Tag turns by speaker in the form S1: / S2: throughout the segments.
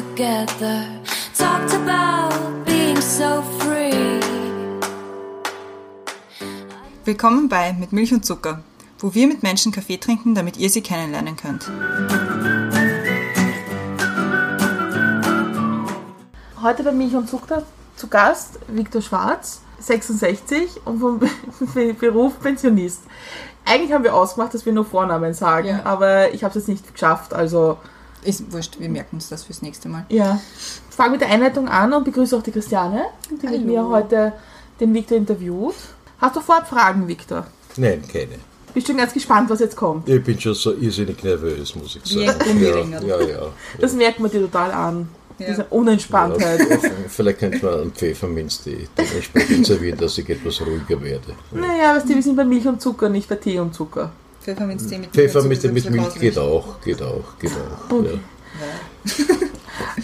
S1: together. Talked about being so free.
S2: Willkommen bei Mit Milch und Zucker, wo wir mit Menschen Kaffee trinken, damit ihr sie kennenlernen könnt.
S3: Heute bei Milch und Zucker zu Gast Viktor Schwarz, 66 und vom Beruf Pensionist. Eigentlich haben wir ausgemacht, dass wir nur Vornamen sagen,
S2: Ja.
S3: aber ich habe es jetzt nicht geschafft. Also
S2: Ist wurscht, wir merken uns das fürs nächste Mal.
S3: ja, ich fange mit der Einleitung an und begrüße auch die Christiane, die mit
S2: Hallo.
S3: mir heute den Viktor interviewt. Hast du vorab Fragen, Viktor?
S4: Nein, keine.
S3: Bist schon ganz gespannt, was jetzt kommt.
S4: Ich bin schon so irrsinnig nervös, muss ich sagen.
S2: Gummiringel.
S4: Ja, ja, ja.
S3: Das merkt man dir total an.
S2: Ja.
S3: Diese Unentspanntheit.
S4: Ja, vielleicht könnte man einen Pfefferminz die dementsprechend servieren, dass ich etwas ruhiger werde.
S3: Naja, weißt du, wir sind bei Milch und Zucker, nicht bei Tee und Zucker.
S2: Pfefferminztee mit Milch,
S4: mit Milch geht auch, geht auch, geht auch.
S3: Okay.
S4: Ja.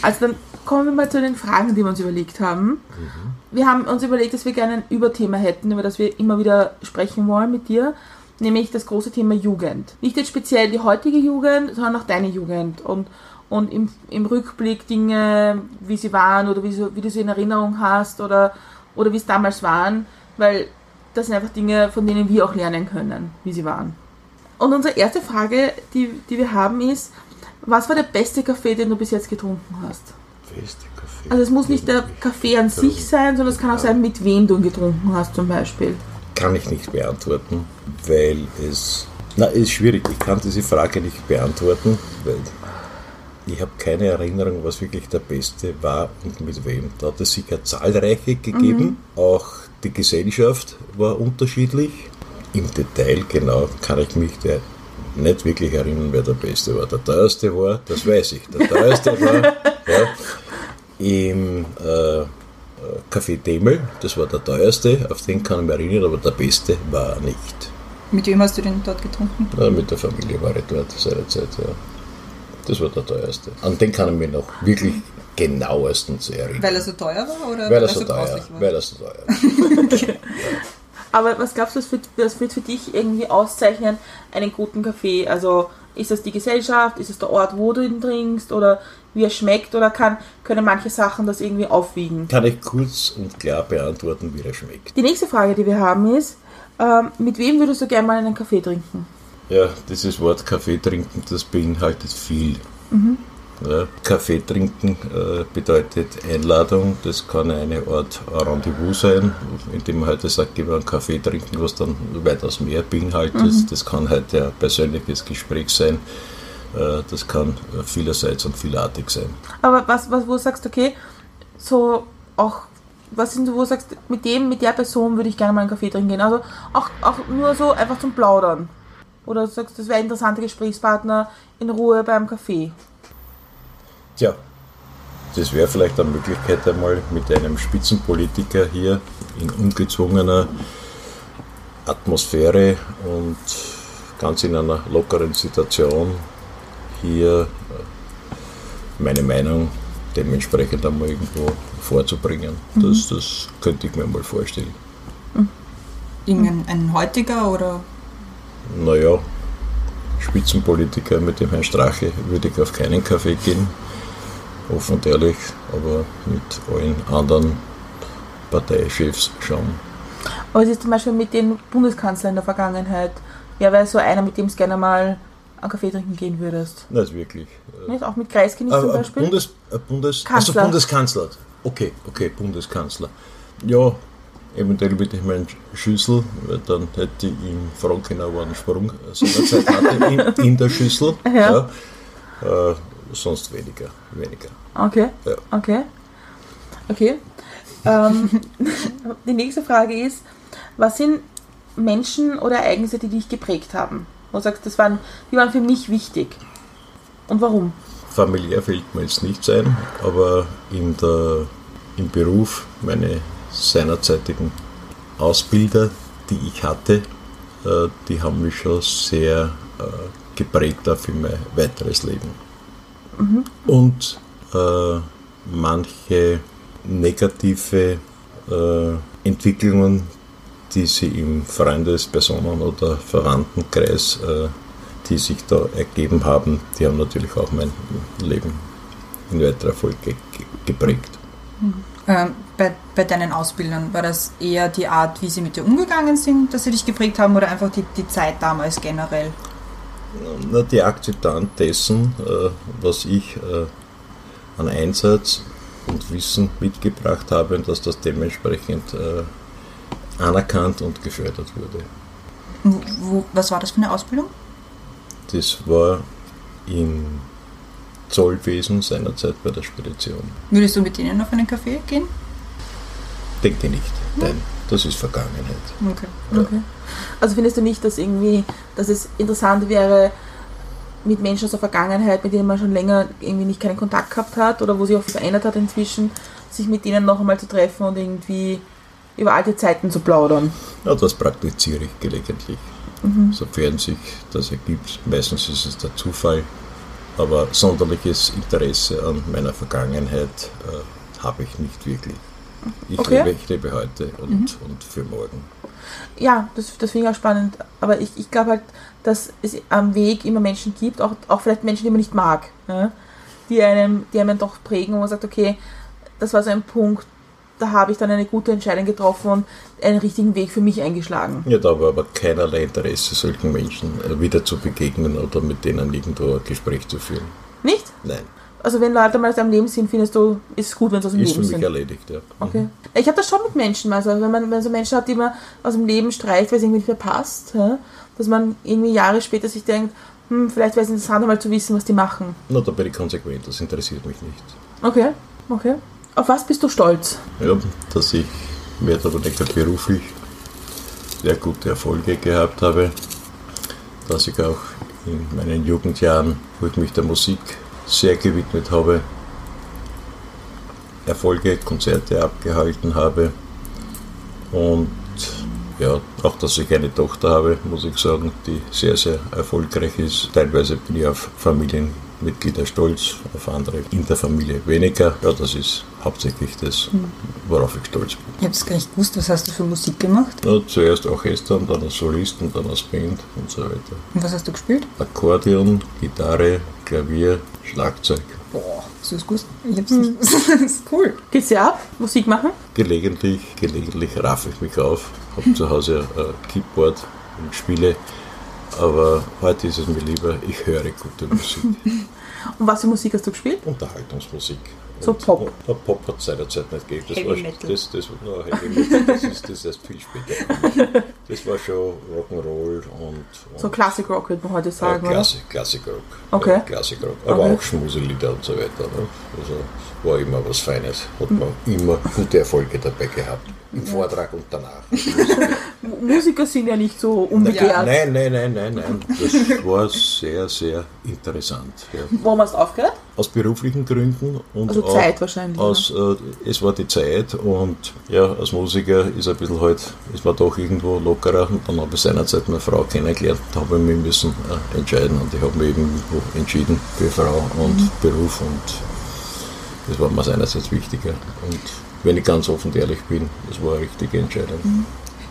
S3: Also dann kommen wir mal zu den Fragen, die wir uns überlegt haben. Wir haben uns überlegt, dass wir gerne ein Überthema hätten, über das wir immer wieder sprechen wollen mit dir, nämlich das große Thema Jugend. Nicht jetzt speziell die heutige Jugend, sondern auch deine Jugend und, und im, im Rückblick Dinge, wie sie waren oder wie, so, wie du sie in Erinnerung hast oder, oder wie es damals waren, weil das sind einfach Dinge, von denen wir auch lernen können, wie sie waren. Und unsere erste Frage, die, die wir haben, ist, was war der beste Kaffee, den du bis jetzt getrunken hast?
S4: Beste Kaffee.
S3: Also es muss nicht der Kaffee an sich sein, sondern es kann auch sein, mit wem du ihn getrunken hast zum Beispiel.
S4: Kann ich nicht beantworten, weil es. Na, ist schwierig. Ich kann diese Frage nicht beantworten, weil ich habe keine Erinnerung, was wirklich der beste war und mit wem. Da hat es sicher zahlreiche gegeben. Auch die Gesellschaft war unterschiedlich. Im Detail genau kann ich mich der nicht wirklich erinnern, wer der Beste war. Der teuerste war, das weiß ich. Der teuerste war ja, im äh, Café Demel, das war der teuerste, auf den kann ich mich erinnern, aber der beste war er nicht.
S2: Mit wem hast du den dort getrunken?
S4: Ja, mit der Familie war ich dort seinerzeit, ja. Das war der teuerste. An den kann ich mich noch wirklich genauestens erinnern.
S2: Weil er so teuer war oder
S4: weil er so teuer,
S2: war?
S4: weil er so teuer war.
S3: Aber was glaubst du, was, für, was wird für dich irgendwie auszeichnen, einen guten Kaffee? Also ist das die Gesellschaft, ist es der Ort, wo du ihn trinkst oder wie er schmeckt oder kann, können manche Sachen das irgendwie aufwiegen?
S4: Kann ich kurz und klar beantworten, wie er schmeckt.
S3: Die nächste Frage, die wir haben ist, ähm, mit wem würdest du gerne mal einen Kaffee trinken?
S4: Ja, dieses Wort Kaffee trinken, das beinhaltet viel. Ja, Kaffee trinken äh, bedeutet Einladung, das kann eine Art Rendezvous sein, indem man heute sagt, gehen wir einen Kaffee trinken, was dann weitaus mehr beinhaltet. Das kann heute ein persönliches Gespräch sein, äh, das kann vielerseits und vielartig sein.
S3: Aber was, was wo du sagst, okay, so auch, was sind so, wo du sagst, mit dem, mit der Person würde ich gerne mal einen Kaffee trinken gehen. Also auch, auch nur so einfach zum Plaudern. Oder du sagst, das wäre ein interessanter Gesprächspartner in Ruhe beim Kaffee.
S4: Tja, das wäre vielleicht eine Möglichkeit einmal mit einem Spitzenpolitiker hier in ungezwungener Atmosphäre und ganz in einer lockeren Situation hier äh, meine Meinung dementsprechend einmal irgendwo vorzubringen. Das, das könnte ich mir mal vorstellen.
S2: Irgendein ein heutiger oder
S4: Naja, Spitzenpolitiker mit dem Herrn Strache würde ich auf keinen Kaffee gehen, offen und ehrlich, aber mit allen anderen Parteichefs schon.
S3: Aber es ist zum Beispiel mit den Bundeskanzlern in der Vergangenheit. Wer wäre so einer, mit dem du gerne mal einen Kaffee trinken gehen würdest?
S4: Nicht wirklich.
S3: Nicht? Auch mit Kreisky nicht zum
S4: Äh, äh,
S3: Beispiel?
S4: Bundes, äh, Bundes,
S3: Kanzler.
S4: also Bundeskanzler. Okay, okay, Bundeskanzler. Ja, eventuell mit dem Herrn Schüssel, weil dann hätte ich ihm er einen Sprung seinerzeit hatte in, in der Schüssel.
S3: Ja.
S4: Ja. Äh, sonst weniger, weniger.
S3: Okay,
S4: Ja.
S3: okay. Okay. Ähm, die nächste Frage ist, was sind Menschen oder Ereignisse, die dich geprägt haben? Wo du sagst, das waren, die waren für mich wichtig. Und warum?
S4: Familiär fällt mir jetzt nichts ein, aber in der, im Beruf, meine seinerzeitigen Ausbilder, die ich hatte, äh, die haben mich schon sehr äh, geprägt für mein weiteres Leben. Und äh, manche negative äh, Entwicklungen, die sie im Freundes-, Personen- oder Verwandtenkreis, äh, die sich da ergeben haben, die haben natürlich auch mein Leben in weiterer Folge ge geprägt.
S2: Ähm, bei, bei deinen Ausbildern, war das eher die Art, wie sie mit dir umgegangen sind, dass sie dich geprägt haben oder einfach die, die Zeit damals generell?
S4: Na, die Akzeptanz dessen, äh, was ich äh, an Einsatz und Wissen mitgebracht habe und dass das dementsprechend äh, anerkannt und gefördert wurde.
S2: Wo, was war das für eine Ausbildung?
S4: Das war im Zollwesen seinerzeit bei der Spedition.
S2: Würdest du mit denen auf einen Café gehen?
S4: Denke nicht. Nein, das ist Vergangenheit.
S2: Okay.
S3: Okay. Also findest du nicht, dass irgendwie, dass es interessant wäre, mit Menschen aus der Vergangenheit, mit denen man schon länger irgendwie nicht keinen Kontakt gehabt hat oder wo sich auch verändert hat inzwischen, sich mit denen noch einmal zu treffen und irgendwie über alte Zeiten zu plaudern?
S4: Ja, das praktiziere ich gelegentlich, sofern sich das ergibt. Meistens ist es der Zufall, aber sonderliches Interesse an meiner Vergangenheit äh, habe ich nicht wirklich. Ich,
S3: Okay.
S4: lebe, ich lebe heute und, und für morgen.
S3: Ja, das, das finde ich auch spannend. Aber ich, ich glaube halt, dass es am Weg immer Menschen gibt, auch, auch vielleicht Menschen, die man nicht mag, ja, die, einem, die einem doch prägen, wo man sagt, okay, das war so ein Punkt, da habe ich dann eine gute Entscheidung getroffen und einen richtigen Weg für mich eingeschlagen.
S4: Ja, da habe aber keinerlei Interesse, solchen Menschen äh, wieder zu begegnen oder mit denen irgendwo ein Gespräch zu führen.
S3: Nicht?
S4: Nein,
S3: Also wenn Leute mal aus deinem Leben sind, findest du, ist es gut, wenn sie aus dem
S4: ist für
S3: Leben
S4: mich
S3: sind.
S4: erledigt, ja.
S3: Okay. Ich habe das schon mit Menschen, also wenn man wenn so Menschen hat, die man aus dem Leben streicht, weil es irgendwie nicht mehr passt, ja, dass man irgendwie Jahre später sich denkt, hm, vielleicht wäre es interessant, einmal zu wissen, was die machen.
S4: Na, da bin ich konsequent, das interessiert mich nicht.
S3: Okay, okay. Auf was bist du stolz?
S4: Ja, dass ich mehr oder weniger beruflich sehr gute Erfolge gehabt habe, dass ich auch in meinen Jugendjahren, wo ich mich der Musik sehr gewidmet habe, Erfolge, Konzerte abgehalten habe und ja, auch dass ich eine Tochter habe, muss ich sagen, die sehr, sehr erfolgreich ist. Teilweise bin ich auf Familienmitglieder stolz, auf andere in der Familie weniger. Ja, das ist hauptsächlich das, worauf ich stolz bin.
S2: Ich habe es gar nicht gewusst, was hast du für Musik gemacht?
S4: Ja, zuerst Orchester, und dann als Solist und dann als Band und so weiter.
S2: Und was hast du gespielt?
S4: Akkordeon, Gitarre, Klavier, Schlagzeug.
S2: Boah, es gewusst? Ich hab's nicht gewusst. Das ist cool.
S3: Geht's dir ab? Musik machen?
S4: Gelegentlich, gelegentlich raffe ich mich auf, habe zu Hause ein Keyboard und spiele, aber heute ist es mir lieber, ich höre gute Musik.
S3: Und was für Musik hast du gespielt?
S4: Unterhaltungsmusik.
S3: So
S4: Und,
S3: Pop.
S4: Ja, Pop hat es seinerzeit nicht gegeben. Das
S2: Heavy
S4: war,
S2: Metal.
S4: Das, das, no, Heavy Metal, das ist das erst viel später. Das war schon Rock'n'Roll und, und
S3: So Classic Rock würde man heute
S4: äh,
S3: sagen, oder?
S4: Klassik, Klassikrock.
S3: Okay.
S4: Ja, Klassikrock. Aber
S3: Okay.
S4: auch Schmuselieder und so weiter. Ne? Also war immer was Feines. Hat man immer gute Erfolge dabei gehabt. Im Vortrag und danach.
S3: Musiker sind ja nicht so unbegehrt.
S4: Nein, nein, nein, nein, nein. Das war sehr, sehr interessant. Ja.
S3: Warum hast du aufgehört?
S4: Aus beruflichen Gründen und
S3: Also Zeit wahrscheinlich,
S4: Aus, äh, es war die Zeit und ja, als Musiker ist ein bisschen halt, ist man doch irgendwo lockerer. Und dann habe ich seinerzeit meine Frau kennengelernt, da habe ich mich müssen äh, entscheiden und ich habe mich irgendwo entschieden für Frau und
S3: Mhm.
S4: Beruf und das war mir seinerseits wichtiger. Und wenn ich ganz offen und ehrlich bin, das war eine richtige Entscheidung.
S3: Mhm.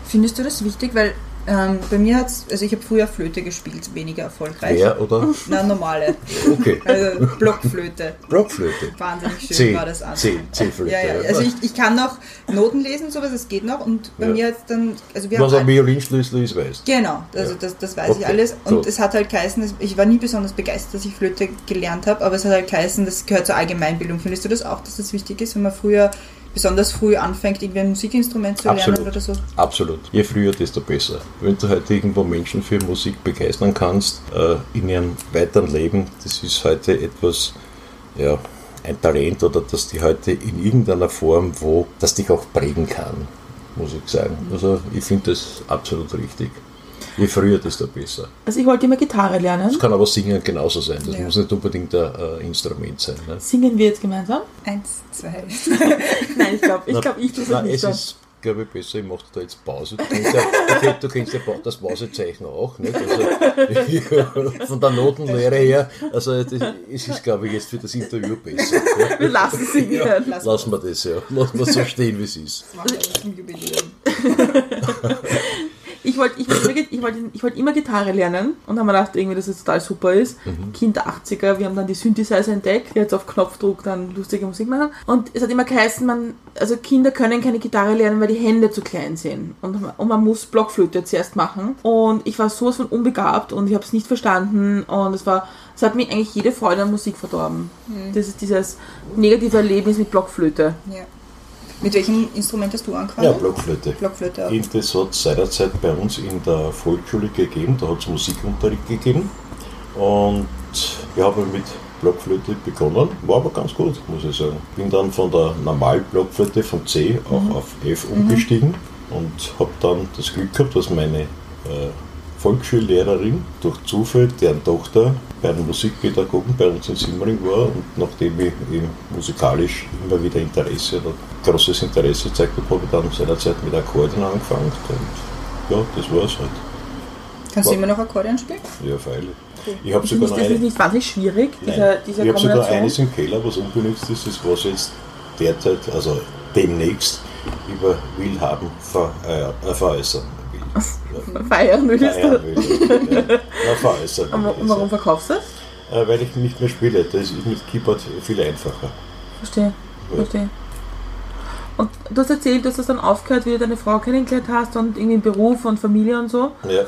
S2: Findest du das wichtig? Weil ähm, bei mir hat's, also ich habe früher Flöte gespielt, weniger erfolgreich.
S4: Wer oder?
S2: Na, normale.
S4: Okay.
S2: Also Blockflöte.
S4: Blockflöte.
S2: Wahnsinnig schön
S4: C,
S2: war das an.
S4: C, C-Flöte.
S2: Ja, ja. Also ich, ich kann noch Noten lesen, sowas, es geht noch. Und bei
S4: Ja.
S2: mir jetzt dann, also wir
S4: Was
S2: haben
S4: ein Violinschlüssel ist, weißt
S2: Genau, also
S4: Ja.
S2: das, das weiß
S4: Okay,
S2: ich alles. Und
S4: gut.
S2: es hat halt geheißen, ich war nie besonders begeistert, dass ich Flöte gelernt habe, aber es hat halt geheißen, das gehört zur Allgemeinbildung. Findest du das auch, dass das wichtig ist, wenn man früher, besonders früh anfängt, irgendwie ein Musikinstrument zu
S4: Absolut.
S2: lernen oder so?
S4: Absolut. Je früher, desto besser. Wenn du heute irgendwo Menschen für Musik begeistern kannst, äh, in ihrem weiteren Leben, das ist heute etwas, ja, ein Talent oder dass die heute in irgendeiner Form, wo das dich auch prägen kann, muss ich sagen. Also ich finde das absolut richtig. Je früher, desto besser.
S3: Also ich wollte immer Gitarre lernen.
S4: Das kann aber Singen genauso sein. Das
S2: Ja.
S4: muss nicht unbedingt ein äh, Instrument sein. Ne?
S3: Singen wir jetzt gemeinsam?
S2: Eins, zwei.
S3: Nein, ich glaube, ich, glaub, ich tue es nicht
S4: es ist, glaube ich, besser, ich mache da jetzt Pause. Du kennst ja, du kennst, du kennst ja das Pausezeichen auch, nicht? Also, von der Notenlehre her, also das, es ist, glaube ich, jetzt für das Interview besser.
S3: Wir lassen es singen.
S4: Ja, lassen wir das, ja. Lassen wir so stehen, wie es ist.
S2: Das machen wir zum Jubiläum.
S3: Ich wollte ich wollte, ich wollte, ich wollte immer Gitarre lernen und haben mir gedacht, irgendwie, dass es total super ist. Kind der 80er, wir haben dann die Synthesizer entdeckt, die jetzt auf Knopfdruck dann lustige Musik machen. Und es hat immer geheißen, man, also Kinder können keine Gitarre lernen, weil die Hände zu klein sind. Und, und man muss Blockflöte zuerst machen. Und ich war sowas von unbegabt und ich habe es nicht verstanden und es war, es hat mir eigentlich jede Freude an Musik verdorben. Das ist dieses negative Erlebnis mit Blockflöte.
S2: Ja. Mit welchem Instrument hast du angefangen?
S4: Ja, Blockflöte.
S2: Blockflöte.
S4: Und das hat es seinerzeit bei uns in der Volksschule gegeben, da hat es Musikunterricht gegeben. Und ich habe mit Blockflöte begonnen, war aber ganz gut, muss ich sagen. Bin dann von der Normal-Blockflöte von C auch auf F umgestiegen und habe dann das Glück gehabt, dass meine äh, Volksschullehrerin durch Zufall, deren Tochter bei den Musikpädagogen bei uns in Simmering war und nachdem ich eben musikalisch immer wieder Interesse oder großes Interesse gezeigt habe, habe ich dann seinerzeit mit Akkordeon angefangen und ja, das war es halt.
S2: Kannst du immer noch Akkordeon spielen?
S4: Ja, freilich. Ich habe sogar noch
S3: das ist
S4: eine,
S3: nicht wahnsinnig schwierig, dieser, dieser
S4: ich habe sogar eines im Keller, was unbenutzt ist, das was jetzt derzeit, also demnächst über will haben, ver, äh, veräußern will. Ja.
S3: Feiern willst du.
S4: will, ja. Ja, veräußern
S3: Und
S4: ich
S3: warum verkaufst du das?
S4: Äh, weil ich nicht mehr spiele. Das ist mit Keyboard viel einfacher.
S3: Verstehe,
S4: Ja.
S3: verstehe. Und du hast erzählt, dass du dann aufgehört, wie du deine Frau kennengelernt hast und irgendwie Beruf und Familie und so.
S4: Ja,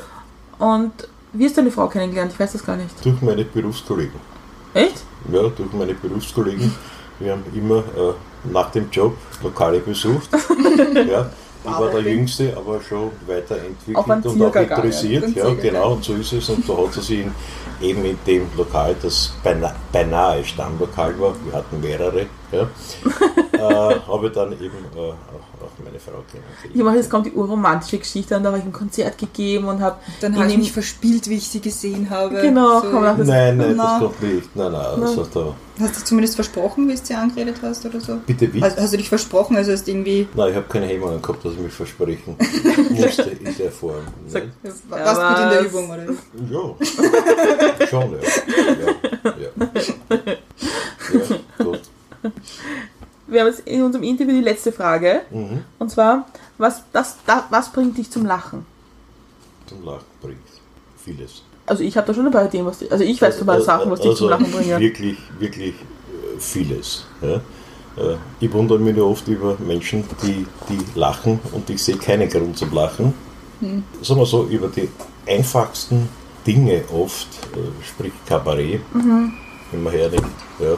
S3: Und wie hast du deine Frau kennengelernt? Ich weiß das gar nicht.
S4: durch meine Berufskollegen.
S3: Echt?
S4: Ja, durch meine Berufskollegen. Wir haben immer äh, nach dem Job Lokale besucht. ja. Ich war der Jüngste, aber schon weiterentwickelt und auch interessiert. Ja, genau, und so ist es. Und da hat sie sich in, eben in dem Lokal, das beinahe, beinahe Stammlokal war, wir hatten mehrere, ja, äh, habe ich dann eben äh, auch, auch meine Frau kennengelernt.
S3: Ich mache jetzt kommt die urromantische Geschichte und da habe ich ein Konzert gegeben und habe
S2: Dann habe ich mich verspielt, wie ich sie gesehen habe.
S3: Genau,
S2: So.
S4: Nein, nein,
S2: Na.
S4: das kommt nicht. Nein, nein, also da,
S2: Hast du zumindest versprochen, wie du sie angeredet hast oder so?
S4: bitte wie?
S2: Also, hast du dich versprochen, also hast irgendwie.
S4: Nein, ich habe keine Hemmungen gehabt, dass ich mich versprechen musste in der Form.
S3: Sag-
S4: Nein.
S2: Warst
S3: Ja,
S2: gut in der
S3: was?
S2: Übung, oder?
S4: Ja, schon, ja. ja, ja. ja.
S3: Wir haben jetzt in unserem Interview die letzte Frage.
S4: Mhm.
S3: Und zwar, was, das, das, was bringt dich zum Lachen?
S4: Zum Lachen bringt vieles.
S3: Also ich habe da schon ein paar Ideen, was die, also ich weiß schon mal Sachen, was dich zum Lachen bringen.
S4: Also Wirklich, wirklich äh, vieles. Ja. Äh, Ich wundere mich nur oft über Menschen, die, die lachen und ich sehe keinen Grund zum Lachen. Sagen wir so, über die einfachsten Dinge oft, äh, sprich Kabarett, wenn man hernimmt, ja,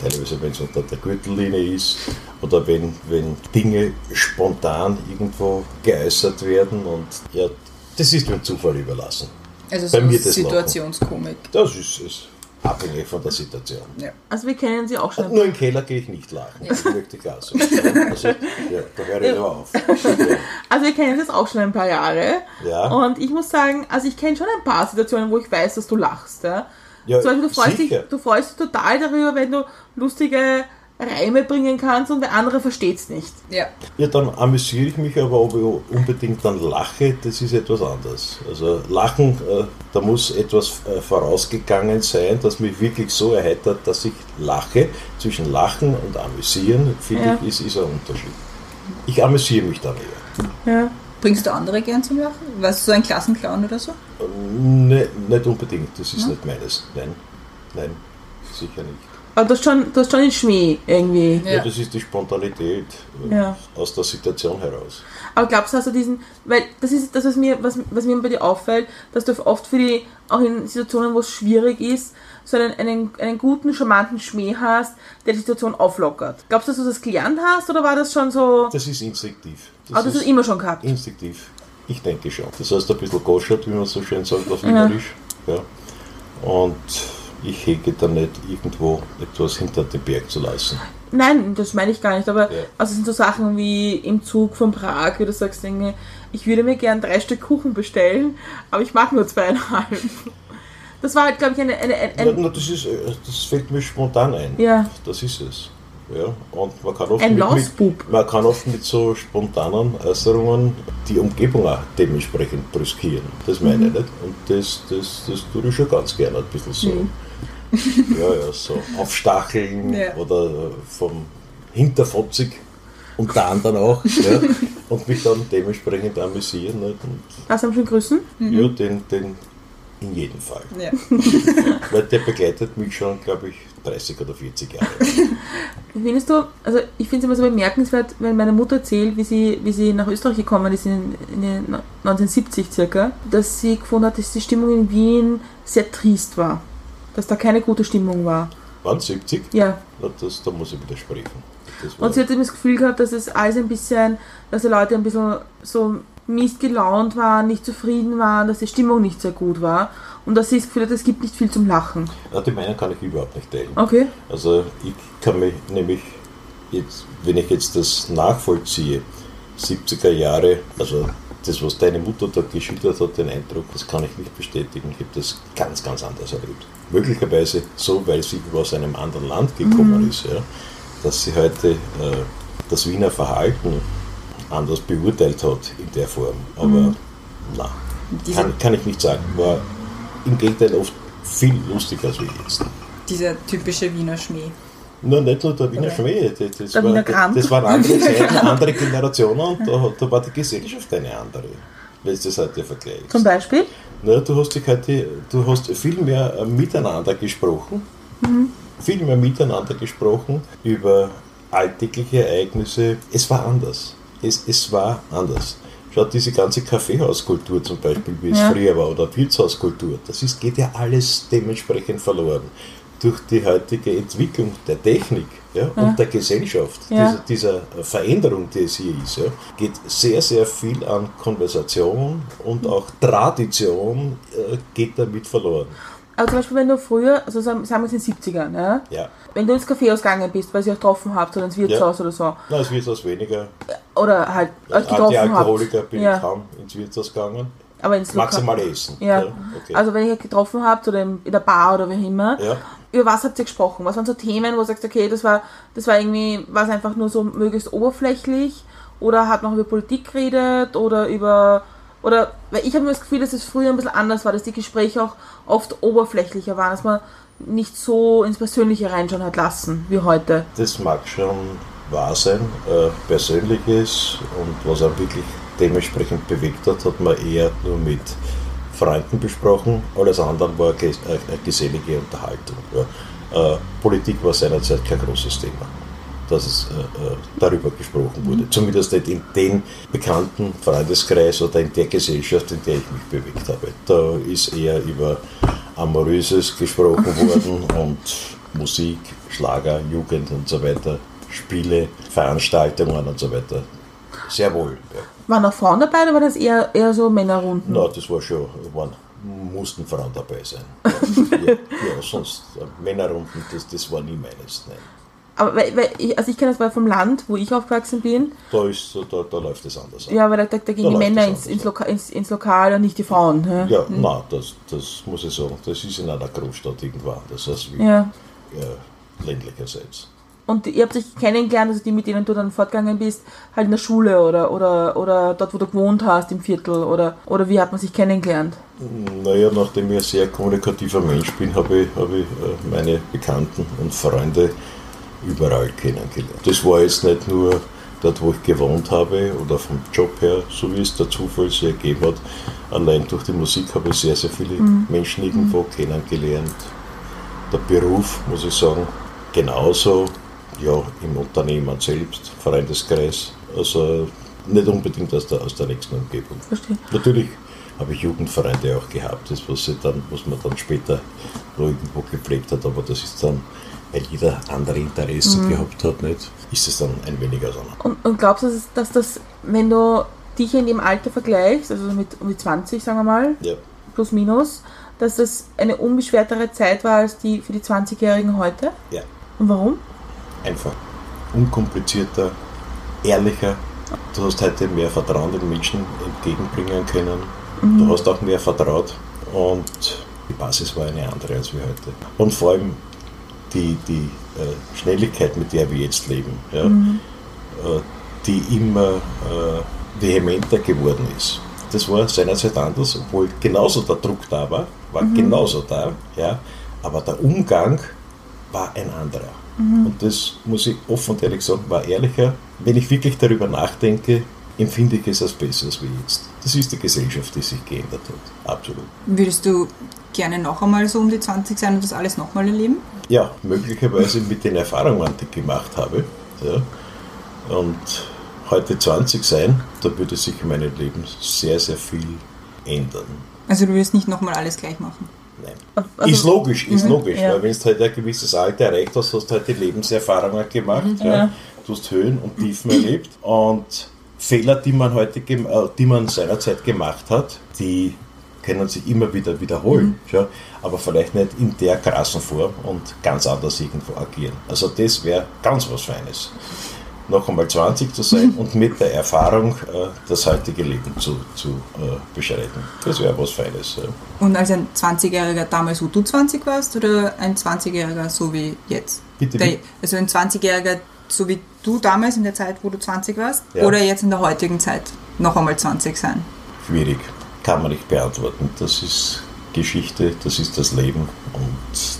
S4: teilweise wenn es unter der Gürtellinie ist oder wenn, wenn Dinge spontan irgendwo geäußert werden und ja, das ist dem Zufall überlassen.
S2: Also
S4: Bei
S2: so
S4: mir das
S2: Situationskomik.
S4: Das ist es. Abhängig von der Situation.
S2: Ja.
S3: Also wir kennen sie auch schon.
S4: Nur im Keller gehe ich nicht lachen. Das möchte ich. Also, ja, da höre ich aber auf. Ja.
S3: Also wir kennen das auch schon ein paar Jahre.
S4: Ja.
S3: Und ich muss sagen, also ich kenne schon ein paar Situationen, wo ich weiß, dass du lachst. Ja?
S4: Ja,
S3: Zum Beispiel, du freust, dich, du freust dich total darüber, wenn du lustige Reime bringen kannst und der andere versteht es nicht.
S2: ja.
S4: Ja, dann amüsiere ich mich, aber ob ich unbedingt dann lache, das ist etwas anderes. Also Lachen, äh, da muss etwas äh, vorausgegangen sein, das mich wirklich so erheitert, dass ich lache. Zwischen Lachen und Amüsieren, finde
S3: Ja.
S4: ich, ist, ist ein Unterschied. Ich amüsiere mich dann eher.
S3: Ja.
S2: Bringst du andere gern zum Lachen? Warst du so ein Klassenclown oder so?
S4: Ne, nicht unbedingt, das ist nicht meines. Nein, nein, sicher nicht.
S3: Aber du hast schon, du hast schon den Schmäh irgendwie.
S2: Ja.
S4: Ja, das ist die Spontanität äh,
S3: Ja.
S4: aus der Situation heraus.
S3: Aber glaubst du, hast du diesen, weil das ist das, was mir, was, was mir bei dir auffällt, dass du oft für die, auch in Situationen, wo es schwierig ist, so einen, einen, einen guten, charmanten Schmäh hast, der die Situation auflockert. Glaubst du, dass du das gelernt hast oder war das schon so,
S4: Das ist instinktiv.
S3: aber das hast du immer schon gehabt?
S4: instinktiv. Ich denke schon. Das heißt ein bisschen goschert, wie man so schön sagt auf
S3: Ja.
S4: Wienerisch. Ja. Und ich hege da nicht irgendwo etwas hinter den Berg zu lassen.
S3: Nein, das meine ich gar nicht, aber
S4: Ja.
S3: also es sind so Sachen wie im Zug von Prag, wie du sagst, Dinge, ich würde mir gern drei Stück Kuchen bestellen, aber ich mag nur zweieinhalb. Das war halt, glaube ich, eine, eine, ein,
S4: Na,
S3: ein,
S4: na, das, ist, äh, das fällt mir spontan ein.
S3: Ja.
S4: Das ist es. Ja, und man kann oft,
S3: Ein
S4: mit, man kann oft mit so spontanen Äußerungen die Umgebung auch dementsprechend brüskieren. Das meine
S3: Mhm.
S4: ich nicht. Und das, das, das tue ich schon ganz gerne ein bisschen so.
S3: Mhm.
S4: Ja, ja, so aufstacheln
S2: Ja.
S4: oder vom Hinterfotzig unter anderem auch. Ja. und mich dann dementsprechend amüsieren. Nicht? Und
S3: Hast du schon grüßen?
S4: ja, den, den in jedem Fall.
S2: Ja.
S4: Weil der begleitet mich schon, glaube ich, 30 oder 40 Jahre.
S3: Findest du, also ich finde es immer so bemerkenswert, wenn meine Mutter erzählt, wie sie, wie sie nach Österreich gekommen ist in, in den 1970 circa, dass sie gefunden hat, dass die Stimmung in Wien sehr trist war. Dass da keine gute Stimmung war.
S4: Wann 70?
S3: Ja.
S4: Na, das, da muss ich widersprechen.
S3: Und sie hat immer das Gefühl gehabt, dass es alles ein bisschen, dass die Leute ein bisschen so mies gelaunt waren, nicht zufrieden waren, dass die Stimmung nicht sehr gut war. Und dass sie das Gefühl hat, es gibt nicht viel zum Lachen.
S4: na, die Meinung kann ich überhaupt nicht teilen.
S3: Okay.
S4: Also ich kann mich nämlich jetzt, wenn ich jetzt das nachvollziehe, 70er Jahre, also das, was deine Mutter da geschildert hat, den Eindruck, das kann ich nicht bestätigen. Ich habe das ganz, ganz anders erlebt. Möglicherweise so, weil sie aus einem anderen Land gekommen ist, ja, dass sie heute äh, das Wiener Verhalten anders beurteilt hat in der Form. Aber na,
S2: Diese,
S4: kann, kann ich nicht sagen. War im Gegenteil oft viel lustiger als wir jetzt.
S2: dieser typische Wiener Schmäh.
S4: Nur nicht nur der Wiener
S2: Oder?
S4: Schmäh, das, das, war, das waren andere Zeiten, andere Generationen und da, da war die Gesellschaft eine andere, wenn du das heute vergleichst.
S3: Zum Beispiel?
S4: Na, du hast dich heute, du hast viel mehr miteinander gesprochen, viel mehr miteinander gesprochen über alltägliche Ereignisse. Es war anders. Es, es war anders. Schaut, diese ganze Kaffeehauskultur zum Beispiel, wie es
S3: Ja.
S4: früher war, oder Wirtshauskultur, das ist, geht ja alles dementsprechend verloren. Durch die heutige Entwicklung der Technik ja, und der Gesellschaft,
S3: Ja.
S4: dieser, dieser Veränderung, die es hier ist, ja, geht sehr, sehr viel an Konversation und auch Tradition äh, geht damit verloren.
S3: Aber zum Beispiel, wenn du früher, also sagen wir es in den 70ern, ja,
S4: Ja,
S3: wenn du ins Café ausgegangen bist, weil ihr euch getroffen habt oder ins Wirtshaus oder so,
S4: es wird etwas weniger.
S3: oder halt
S4: Als
S3: getroffen
S4: Antialkoholiker
S3: habt.
S4: bin
S3: ja,
S4: ich kaum ins Wirtshaus gegangen.
S3: aber ins Lokal.
S4: Maximal essen.
S3: Ja.
S4: okay.
S3: Also wenn ihr getroffen habt oder in der Bar oder wie immer,
S4: ja.
S3: Über was habt ihr gesprochen? Was waren so Themen, wo du sagst, okay, das war, das war irgendwie, war es einfach nur so möglichst oberflächlich oder hat man über Politik geredet oder über, oder, weil ich habe mir das Gefühl, dass es früher ein bisschen anders war, dass die Gespräche auch oft oberflächlicher waren, dass man nicht so ins Persönliche reinschauen hat lassen, wie heute.
S4: Das mag schon wahr sein. Äh, Persönliches und was auch wirklich dementsprechend bewegt hat, hat man eher nur mit Freunden besprochen. Alles andere war ges äh, eine gesellige Unterhaltung. Ja. Äh, Politik war seinerzeit kein großes Thema, dass es äh, äh, darüber gesprochen wurde. Zumindest nicht in den bekannten Freundeskreis oder in der Gesellschaft, in der ich mich bewegt habe. Da ist eher über Amoröses gesprochen worden und Musik, Schlager, Jugend und so weiter, Spiele, Veranstaltungen und so weiter. Sehr wohl. Ja.
S3: Waren auch Frauen dabei oder war das eher, eher so Männerrunden?
S4: Na, das war schon, waren, mussten Frauen dabei sein. Ja, ja, sonst äh, Männerrunden, das, das war nie meines. Nein.
S3: Aber weil, weil ich, also ich kenne das mal vom Land, wo ich aufgewachsen bin.
S4: Da, ist, da, da läuft es anders.
S3: Ja, weil da, da, da gehen die Männer ins,
S4: anders
S3: ins. Loka, ins, ins Lokal und nicht die Frauen. hä?
S4: Ja, nein, das, das muss ich sagen. Das ist in einer Großstadt irgendwann. Das heißt, wie
S3: ja.
S4: ja, ländlicherseits.
S3: Und ihr habt euch kennengelernt, also die, mit denen du dann fortgegangen bist, halt in der Schule oder, oder, oder dort, wo du gewohnt hast, im Viertel oder, oder wie hat man sich kennengelernt?
S4: Naja, nachdem ich ein sehr kommunikativer Mensch bin, habe ich, habe ich äh, meine Bekannten und Freunde überall kennengelernt. Das war jetzt nicht nur dort, wo ich gewohnt habe oder vom Job her, so wie es der Zufall sich ergeben hat. Allein durch die Musik habe ich sehr, sehr viele Menschen irgendwo kennengelernt. Der Beruf, muss ich sagen, genauso. Ja, im Unternehmen selbst, Freundeskreis. Also nicht unbedingt aus der, aus der nächsten Umgebung.
S3: Verstehe.
S4: Natürlich habe ich Jugendfreunde auch gehabt, das was, dann, was man dann später noch irgendwo gepflegt hat, aber das ist dann, weil jeder andere Interessen gehabt hat, nicht, ist es dann ein wenig auseinander.
S3: Und, und glaubst du, dass, dass das, wenn du dich in dem Alter vergleichst, also mit, mit 20, sagen wir mal,
S4: Ja,
S3: plus minus, dass das eine unbeschwertere Zeit war als die für die 20-Jährigen heute?
S4: ja,
S3: Und warum?
S4: Einfach unkomplizierter, ehrlicher. Du hast heute mehr Vertrauen den Menschen entgegenbringen können. Du hast auch mehr vertraut und die Basis war eine andere als wir heute. Und vor allem die, die äh, Schnelligkeit, mit der wir jetzt leben, ja, äh, die immer äh, vehementer geworden ist. Das war seinerzeit anders, obwohl genauso der Druck da war, war genauso da, ja, aber der Umgang war ein anderer. Und das muss ich offen und ehrlich sagen, war ehrlicher. Wenn ich wirklich darüber nachdenke, empfinde ich es als besser als wie jetzt. Das ist die Gesellschaft, die sich geändert hat. Absolut.
S2: Würdest du gerne noch einmal so um die 20 sein und das alles nochmal erleben?
S4: Ja, möglicherweise mit den Erfahrungen, die ich gemacht habe. Ja. Und heute 20 sein, da würde sich in meinem Leben sehr, sehr viel ändern.
S2: Also du würdest nicht nochmal alles gleich machen?
S4: Also, ist logisch, ist logisch,
S3: ja.
S4: weil wenn du halt ein gewisses Alter erreicht hast, hast du halt die Lebenserfahrungen gemacht, ja.
S3: Ja.
S4: du hast Höhen und Tiefen erlebt und Fehler, die man heute, äh, die man seinerzeit gemacht hat, die können sich immer wieder wiederholen, ja, aber vielleicht nicht in der krassen Form und ganz anders irgendwo agieren. Also das wäre ganz was Feines. Noch einmal 20 zu sein und mit der Erfahrung äh, das heutige Leben zu, zu äh, beschreiten. Das wäre was Feines. Ja.
S2: Und als ein 20-Jähriger damals, wo du 20 warst, oder ein 20-Jähriger so wie jetzt?
S4: Bitte,
S2: Der, also ein 20-Jähriger so wie du damals in der Zeit, wo du 20 warst?
S4: Ja.
S2: Oder jetzt in der heutigen Zeit noch einmal 20 sein?
S4: Schwierig, kann man nicht beantworten. Das ist Geschichte, das ist das Leben und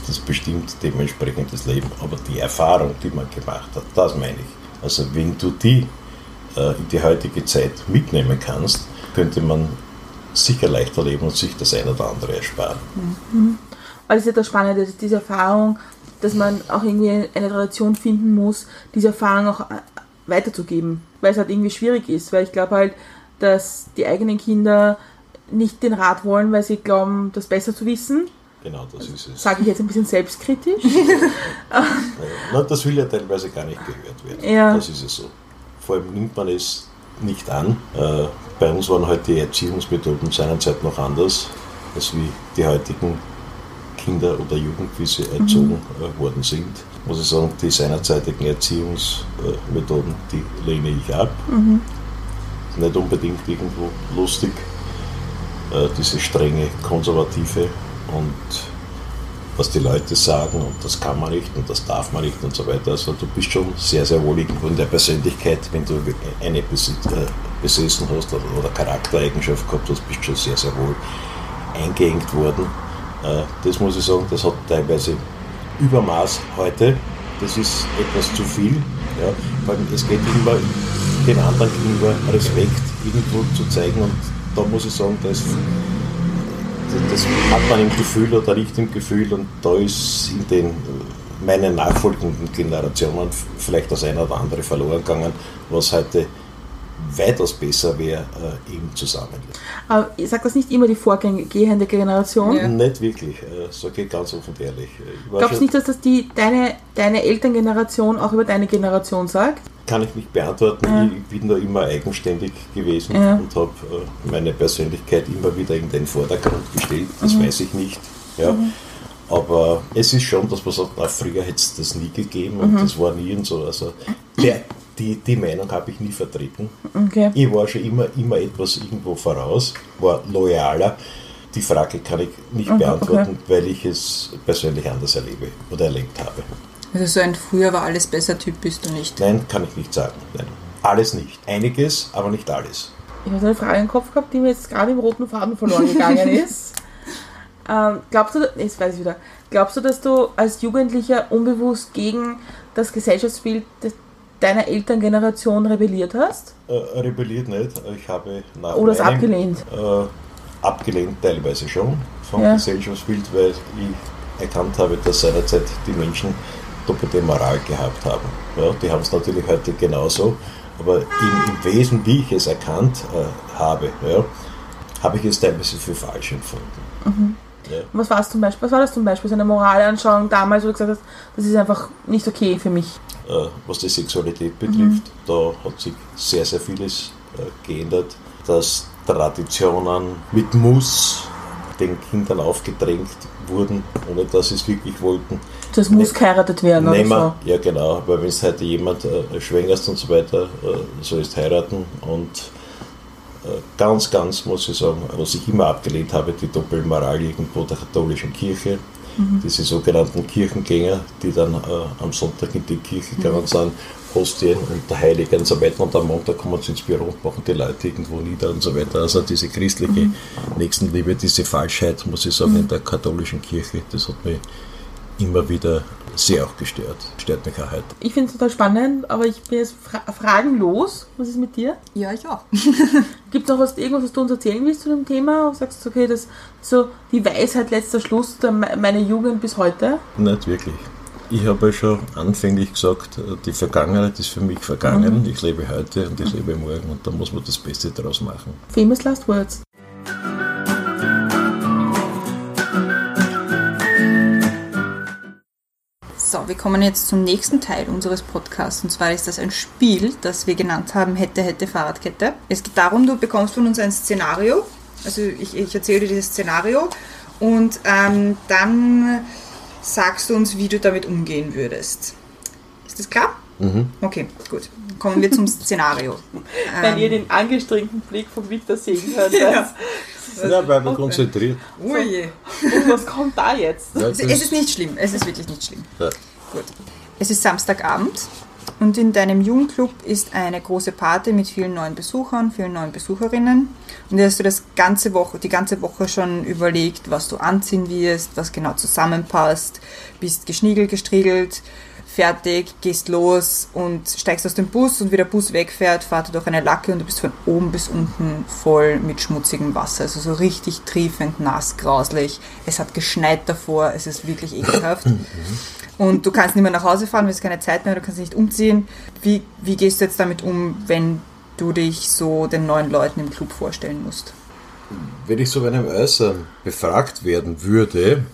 S4: das bestimmt dementsprechend das Leben. Aber die Erfahrung, die man gemacht hat, das meine ich. Also wenn du die äh, in die heutige Zeit mitnehmen kannst, könnte man sicher leichter leben und sich das eine oder andere ersparen.
S3: Weil es ist ja das Spannende, dass diese Erfahrung, dass man auch irgendwie eine Tradition finden muss, diese Erfahrung auch äh, weiterzugeben. Weil es halt irgendwie schwierig ist. Weil ich glaube halt, dass die eigenen Kinder nicht den Rat wollen, weil sie glauben, das besser zu wissen.
S4: Genau, das ist es.
S3: Sage ich jetzt ein bisschen selbstkritisch.
S4: Na, das will ja teilweise gar nicht gehört werden.
S3: Ja.
S4: Das ist es so. Vor allem nimmt man es nicht an. Äh, bei uns waren halt die Erziehungsmethoden seinerzeit noch anders, als wie die heutigen Kinder oder Jugend, wie sie erzogen äh, worden sind. Muss ich sagen, die seinerzeitigen Erziehungsmethoden, die lehne ich ab. Nicht unbedingt irgendwo lustig, äh, diese strenge, konservative und was die Leute sagen und das kann man nicht und das darf man nicht und so weiter. Also du bist schon sehr, sehr wohl in der Persönlichkeit, wenn du eine äh, besessen hast oder, Charaktereigenschaft gehabt hast, bist schon sehr, sehr wohl eingeengt worden. Äh, Das muss ich sagen, das hat teilweise Übermaß heute. Das ist etwas zu viel. Ja. Allem, es geht immer den anderen gegenüber Respekt irgendwo zu zeigen und da muss ich sagen, da ist das hat man im Gefühl oder nicht im Gefühl und da ist in den äh, meinen nachfolgenden Generationen vielleicht das eine oder andere verloren gegangen, was heute weitaus besser wäre äh, im Zusammenleben.
S3: Aber ich sage das nicht immer die vorgehende Generation.
S2: Ja.
S4: Nicht wirklich, äh, sage ich ganz offen und ehrlich. Ich war
S3: Glaubst du nicht, dass das die, deine, deine Elterngeneration auch über deine Generation sagt?
S4: Kann ich nicht beantworten.
S3: Ja.
S4: Ich bin da immer eigenständig gewesen
S3: Ja.
S4: und habe äh, meine Persönlichkeit immer wieder in den Vordergrund gestellt. Das
S3: Mhm.
S4: weiß ich nicht. Ja. Aber es ist schon, dass man sagt, na, früher hätte es das nie gegeben
S3: Mhm.
S4: und das war nie und so. Also der, die, die Meinung habe ich nie vertreten.
S3: Okay.
S4: Ich war schon immer, immer etwas irgendwo voraus, war loyaler. Die Frage kann ich nicht
S3: Mhm,
S4: beantworten, weil ich es persönlich anders erlebe oder erlebt habe.
S2: Also so ein früher war alles besser Typ bist du nicht.
S4: Nein, kann ich nicht sagen. Nein. Alles nicht. Einiges, aber nicht alles.
S3: Ich habe so eine Frage im Kopf gehabt, die mir jetzt gerade im roten Faden verloren gegangen ist. ähm, glaubst du, jetzt weiß ich wieder. Glaubst du, dass du als Jugendlicher unbewusst gegen das Gesellschaftsbild deiner Elterngeneration rebelliert hast?
S4: Äh, rebelliert nicht. Ich habe nach
S3: Oder es abgelehnt?
S4: Äh, abgelehnt teilweise schon vom
S3: Ja.
S4: Gesellschaftsbild, weil ich erkannt habe, dass seinerzeit die Menschen doppelte Moral gehabt haben. Ja, die haben es natürlich heute genauso, aber im, im Wesen, wie ich es erkannt äh, habe, ja, habe ich es teilweise für falsch empfunden. Ja.
S3: Was war es zum Beispiel? Was war das zum Beispiel? So eine Moralanschauung damals, wo du gesagt hast, das ist einfach nicht okay für mich.
S4: äh, was die Sexualität betrifft. Da hat sich sehr, sehr vieles äh, geändert, dass Traditionen mit Muss den Kindern aufgedrängt wurden, ohne dass sie es wirklich wollten.
S3: Das muss geheiratet werden oder
S4: Nehmen
S3: so.
S4: ja genau, weil wenn es heute jemand äh, schwängerst und so weiter, äh, sollst heiraten und äh, ganz, ganz muss ich sagen, was ich immer abgelehnt habe, die Doppelmoral irgendwo der katholischen Kirche, diese sogenannten Kirchengänger, die dann äh, am Sonntag in die Kirche gegangen sind, Hostien und der Heilige und so weiter und am Montag kommen sie ins Büro und machen die Leute irgendwo nieder und so weiter. Also diese christliche Nächstenliebe, diese Falschheit, muss ich sagen, in der katholischen Kirche, das hat mich immer wieder sehr auch gestört. Stört mich auch heute.
S3: Ich finde es total spannend, aber ich bin jetzt fra fragenlos. Was ist mit dir?
S2: Ja, ich auch.
S3: Gibt es noch was, irgendwas, was du uns erzählen willst zu dem Thema? Und sagst du, okay, das so die Weisheit letzter Schluss der, meiner Jugend bis heute?
S4: Nicht wirklich. Ich habe ja schon anfänglich gesagt, die Vergangenheit ist für mich vergangen. Mhm. Ich lebe heute und ich lebe morgen und da muss man das Beste daraus machen.
S3: Famous last words.
S2: So, wir kommen jetzt zum nächsten Teil unseres Podcasts. Und zwar ist das ein Spiel, das wir genannt haben Hätte, Hätte, Fahrradkette. Es geht darum, du bekommst von uns ein Szenario. Also ich, ich erzähle dir dieses Szenario und ähm, dann sagst du uns, wie du damit umgehen würdest. Ist das klar?
S4: Mhm.
S2: Okay, gut. Kommen wir zum Szenario.
S3: Wenn ähm, ihr den angestrengten Blick von Victor sehen könnt. ja.
S4: Ja, weil wir okay. konzentriert.
S2: Oh je.
S3: Und was kommt da jetzt?
S2: Ja, es ist nicht schlimm. Es ist wirklich nicht schlimm. Ja. Gut. Es ist Samstagabend und in deinem Jugendclub ist eine große Party mit vielen neuen Besuchern, vielen neuen Besucherinnen. Und da hast du das ganze Woche, die ganze Woche schon überlegt, was du anziehen wirst, was genau zusammenpasst, bist geschniegelt, gestriegelt, fertig, gehst los und steigst aus dem Bus und wie der Bus wegfährt, fahrt er durch eine Lacke und du bist von oben bis unten voll mit schmutzigem Wasser. Also so richtig triefend, nass, grauslich. Es hat geschneit davor, es ist wirklich ekelhaft. Und du kannst nicht mehr nach Hause fahren, du hast keine Zeit mehr, du kannst nicht umziehen. Wie, wie gehst du jetzt damit um, wenn du dich so den neuen Leuten im Club vorstellen musst?
S4: Wenn ich so bei einem Äußeren befragt werden würde,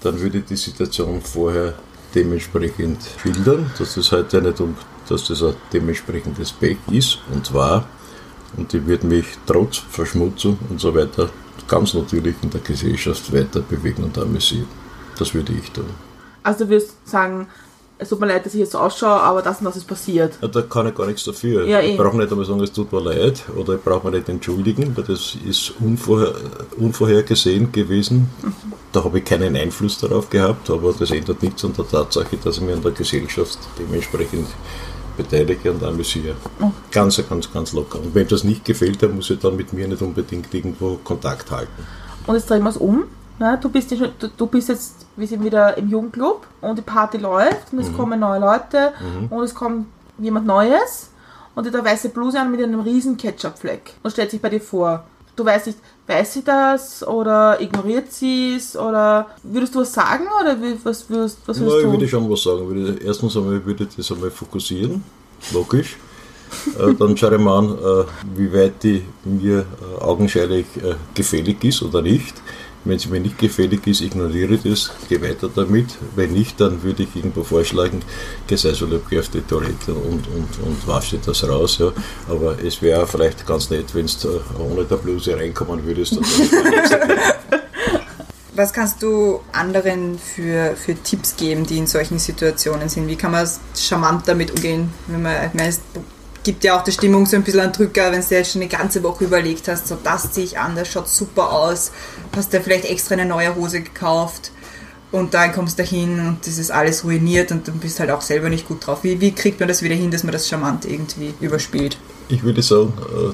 S4: dann würde die Situation vorher dementsprechend schildern, dass das heute nicht um, dass das ein dementsprechendes Pech ist und war. Und ich würde mich trotz Verschmutzung und so weiter ganz natürlich in der Gesellschaft weiter bewegen und amüsieren. Das würde ich tun.
S3: Also wirst sagen, es tut mir leid, dass ich jetzt so ausschaue, aber das und das ist passiert.
S4: Ja, da kann ich gar nichts dafür.
S3: Ja,
S4: ich brauche nicht einmal sagen, es tut mir leid oder ich brauche mich nicht entschuldigen, weil das ist unvorher, unvorhergesehen gewesen. Mhm. Da habe ich keinen Einfluss darauf gehabt, aber das ändert nichts an der Tatsache, dass ich mich an der Gesellschaft dementsprechend beteilige und amüsiere. Mhm. Ganz, ganz, ganz locker. Und wenn das nicht gefällt, dann muss ich dann mit mir nicht unbedingt irgendwo Kontakt halten.
S3: Und jetzt drehen wir es um. Na, du, bist, du, du bist jetzt wir sind wieder im Jugendclub und die Party läuft und es mhm. kommen neue Leute mhm. und es kommt jemand Neues und hat eine weiße Bluse an mit einem riesen Ketchupfleck und stellt sich bei dir vor. Du weißt nicht, weiß sie das oder ignoriert sie es oder würdest du was sagen oder was würdest, was würdest
S4: Na, du? Ich würde schon was sagen. Würde, erstens einmal würde ich das einmal fokussieren, logisch. äh, dann schaue ich mir an, äh, wie weit die mir äh, augenscheinlich gefällig ist oder nicht. Wenn sie mir nicht gefällig ist, ignoriere das, gehe weiter damit. Wenn nicht, dann würde ich irgendwo vorschlagen, geh so geh auf die Toilette und, und, und wasch dir das raus. Ja. Aber es wäre vielleicht ganz nett, wenn du ohne der Bluse reinkommen würdest.
S2: Was kannst du anderen für, für Tipps geben, die in solchen Situationen sind? Wie kann man charmant damit umgehen? Wenn man, ich meine, gibt ja auch die Stimmung so ein bisschen einen Drücker, wenn du jetzt schon eine ganze Woche überlegt hast, so das ziehe ich an, das schaut super aus, hast dir vielleicht extra eine neue Hose gekauft und dann kommst du hin und das ist alles ruiniert und du bist halt auch selber nicht gut drauf. Wie, wie kriegt man das wieder hin, dass man das charmant irgendwie überspielt?
S4: Ich würde sagen, äh,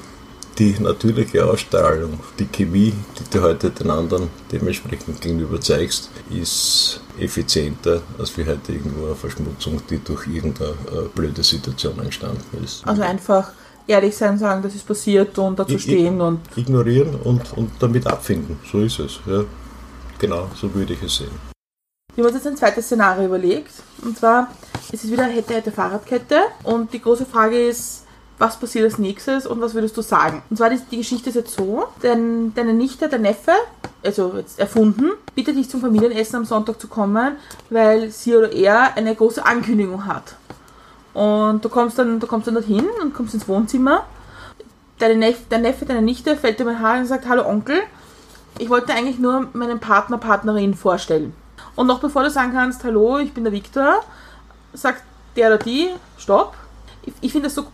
S4: die natürliche Ausstrahlung, die Chemie, die du heute den anderen dementsprechend gegenüber zeigst, ist effizienter als wie heute irgendwo eine Verschmutzung, die durch irgendeine äh, blöde Situation entstanden ist.
S3: Also einfach ehrlich sein, sagen, das ist passiert und dazu I stehen und.
S4: Ignorieren und, und damit abfinden, so ist es. Ja. Genau, so würde ich es sehen.
S3: Wir haben uns jetzt ein zweites Szenario überlegt. Und zwar ist es wieder hätte, hätte Fahrradkette. Und die große Frage ist, was passiert als nächstes und was würdest du sagen? Und zwar die, die Geschichte ist jetzt so, denn deine Nichte, der Neffe, also jetzt erfunden, bittet dich zum Familienessen am Sonntag zu kommen, weil sie oder er eine große Ankündigung hat. Und du kommst dann, du kommst dann dorthin und kommst ins Wohnzimmer. Deine Neffe, dein Neffe, deine Nichte fällt dir mein Haar und sagt, hallo Onkel, ich wollte eigentlich nur meinen Partner, Partnerin vorstellen. Und noch bevor du sagen kannst, hallo, ich bin der Viktor, sagt der oder die, stopp. Ich, ich finde das so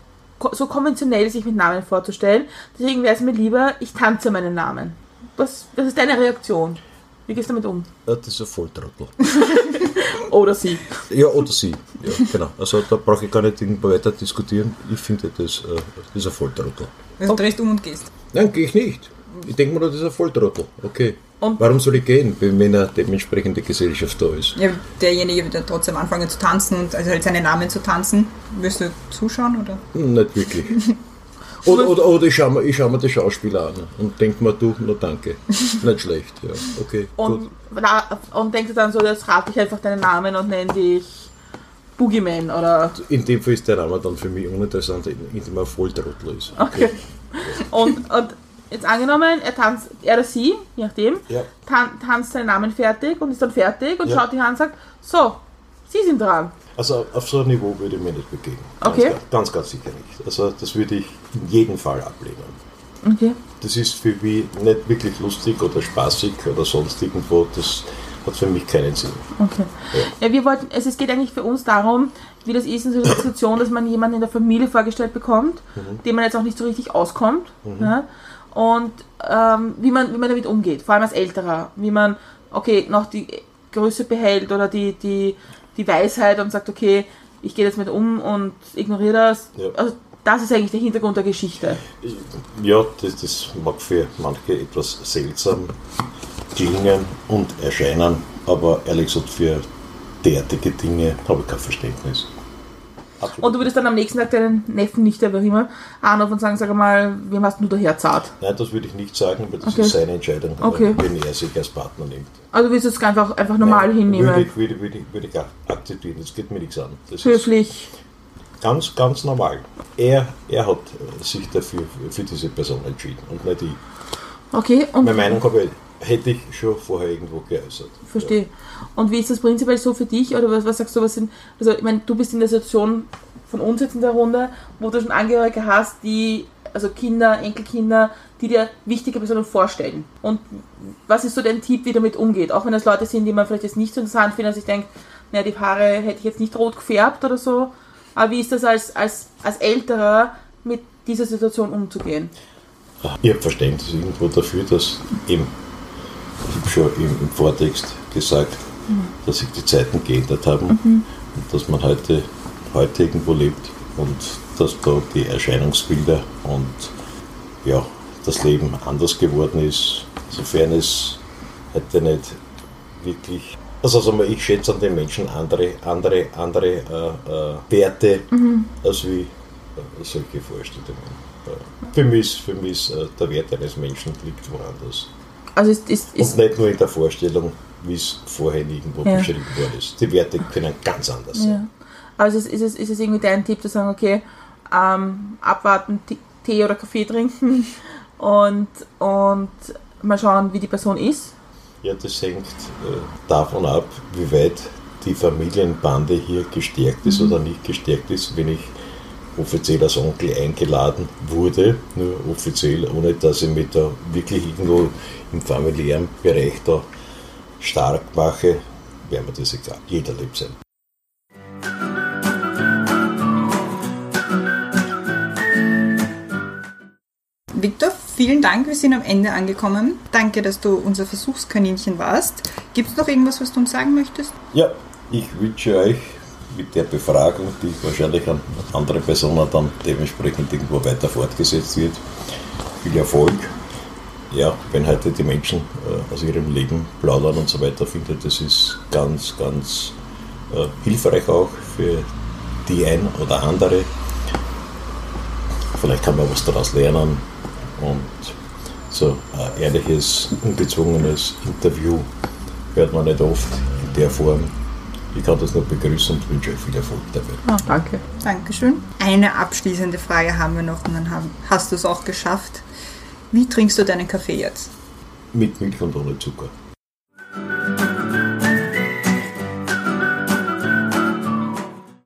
S3: so konventionell, sich mit Namen vorzustellen. Deswegen wäre es mir lieber, ich tanze meinen Namen. Was, was ist deine Reaktion? Wie gehst du damit um?
S4: Das ist ein Volltrottel.
S3: oder sie.
S4: Ja, oder sie. Ja, genau. Also da brauche ich gar nicht irgendwo weiter diskutieren. Ich finde, das, äh, das ist ein Volltrottel.
S2: Also drehst um und gehst?
S4: Nein, gehe ich nicht. Ich denke mir, das ist ein Volltrottel. Okay.
S3: Und-
S4: Warum soll ich gehen, wenn eine dementsprechende Gesellschaft da ist?
S2: Ja, derjenige wird dann trotzdem anfangen zu tanzen und also halt seinen Namen zu tanzen. Wirst du zuschauen oder?
S4: Nicht wirklich. Oder, oder, oder ich schaue mir, schau mir den Schauspieler an und denke mir, du, na danke. Nicht schlecht, ja. Okay.
S3: Und, na, und denkst du dann so, jetzt rate ich einfach deinen Namen und nenne dich Boogeyman oder.
S4: In dem Fall ist der Name dann für mich uninteressant, indem er Volltrottel ist.
S3: Okay. Und, und jetzt angenommen, er tanzt, er oder sie, je nachdem,
S4: Ja.
S3: tan tanzt seinen Namen fertig und ist dann fertig und
S4: Ja.
S3: schaut dich an und sagt, so, Sie sind dran.
S4: Also auf so ein Niveau würde ich mir nicht begeben. Ganz,
S3: Okay.
S4: Ganz, ganz, ganz sicher nicht. Also das würde ich in jedem Fall ablehnen.
S3: Okay.
S4: Das ist für mich nicht wirklich lustig oder spaßig oder sonst irgendwo. Das hat für mich keinen Sinn.
S3: Okay. Ja, wir wollten, also es geht eigentlich für uns darum, wie das ist in so einer Situation, dass man jemanden in der Familie vorgestellt bekommt, dem man jetzt auch nicht so richtig auskommt. Ja? Und ähm, wie, man, wie man damit umgeht, vor allem als Älterer. Wie man, okay, noch die Größe behält oder die, die, die Weisheit und sagt, okay, ich gehe jetzt mit um und ignoriere das.
S4: Ja.
S3: Also das ist eigentlich der Hintergrund der Geschichte.
S4: Ja, das, das mag für manche etwas seltsam klingen und erscheinen, aber ehrlich gesagt für derartige Dinge habe ich kein Verständnis. Absolut.
S3: Und du würdest dann am nächsten Tag deinen Neffen nicht, wer auch immer, anrufen und sagen, sag mal, wem hast du daher zart?
S4: Nein, das würde ich nicht sagen, weil das
S3: Okay.
S4: ist seine Entscheidung,
S3: Okay.
S4: wenn er sich als Partner nimmt.
S3: Also du willst es einfach, einfach normal
S4: Nein,
S3: hinnehmen.
S4: Würde ich, würde, würde, würde ich ak- akzeptieren, das geht mir nichts an. Das
S3: Höflich.
S4: ganz, ganz normal. Er, er hat sich dafür, für diese Person entschieden und nicht ich.
S3: Okay, und
S4: Meine Meinung habe ich, hätte ich schon vorher irgendwo geäußert.
S3: verstehe. Und wie ist das prinzipiell so für dich? Oder was, was sagst du, was sind, also ich meine, du bist in der Situation von uns jetzt in der Runde, wo du schon Angehörige hast, die, also Kinder, Enkelkinder, die dir wichtige Personen vorstellen. Und was ist so dein Tipp, wie damit umgeht? Auch wenn das Leute sind, die man vielleicht jetzt nicht so interessant finden, dass ich denke, naja, die Haare hätte ich jetzt nicht rot gefärbt oder so. Aber wie ist das als, als, als Älterer mit dieser Situation umzugehen?
S4: Ich habe Verständnis irgendwo dafür, dass eben, schon im, Vortext gesagt, dass sich die Zeiten geändert haben und dass man heute, heute irgendwo lebt und dass da die Erscheinungsbilder und ja, das Leben anders geworden ist, sofern es heute nicht wirklich. Also wir, ich schätze an den Menschen andere, andere, andere äh, äh, Werte als wie äh, solche Vorstellungen. Für mich, ist- für mich äh, der Wert eines Menschen liegt woanders.
S3: Also ist, ist,
S4: Und
S3: ist
S4: nicht nur in der Vorstellung, wie es vorher irgendwo
S3: Ja.
S4: beschrieben worden ist. Die Werte können ganz anders sein.
S3: Ja. Also ist, es- ist, es, ist es irgendwie dein Tipp zu sagen, okay, ähm, abwarten, Tee oder Kaffee trinken und, und mal schauen, wie die Person ist?
S4: Ja, das hängt äh, davon ab, wie weit die Familienbande hier gestärkt ist oder nicht gestärkt ist. Wenn ich offiziell als Onkel eingeladen wurde, nur offiziell, ohne dass ich mich da wirklich irgendwo im familiären Bereich da stark mache, wäre mir das egal. Jeder lebt sein.
S2: Victor, vielen Dank, wir sind am Ende angekommen. Danke, dass du unser Versuchskaninchen warst. Gibt es noch irgendwas, was du uns sagen möchtest?
S4: Ja, ich wünsche euch mit der Befragung, die wahrscheinlich an andere Personen dann dementsprechend irgendwo weiter fortgesetzt wird, viel Erfolg. Ja, wenn heute die Menschen äh, aus ihrem Leben plaudern und so weiter, finde ich, das ist ganz, ganz äh, hilfreich auch für die ein oder andere. Vielleicht kann man was daraus lernen und so ein ehrliches, ungezwungenes Interview hört man nicht oft in der Form. Ich kann das nur begrüßen und wünsche euch viel Erfolg dabei.
S3: Ah, danke.
S2: Dankeschön. Eine abschließende Frage haben wir noch und dann haben, hast du es auch geschafft. Wie trinkst du deinen Kaffee jetzt?
S4: Mit Milch und ohne Zucker.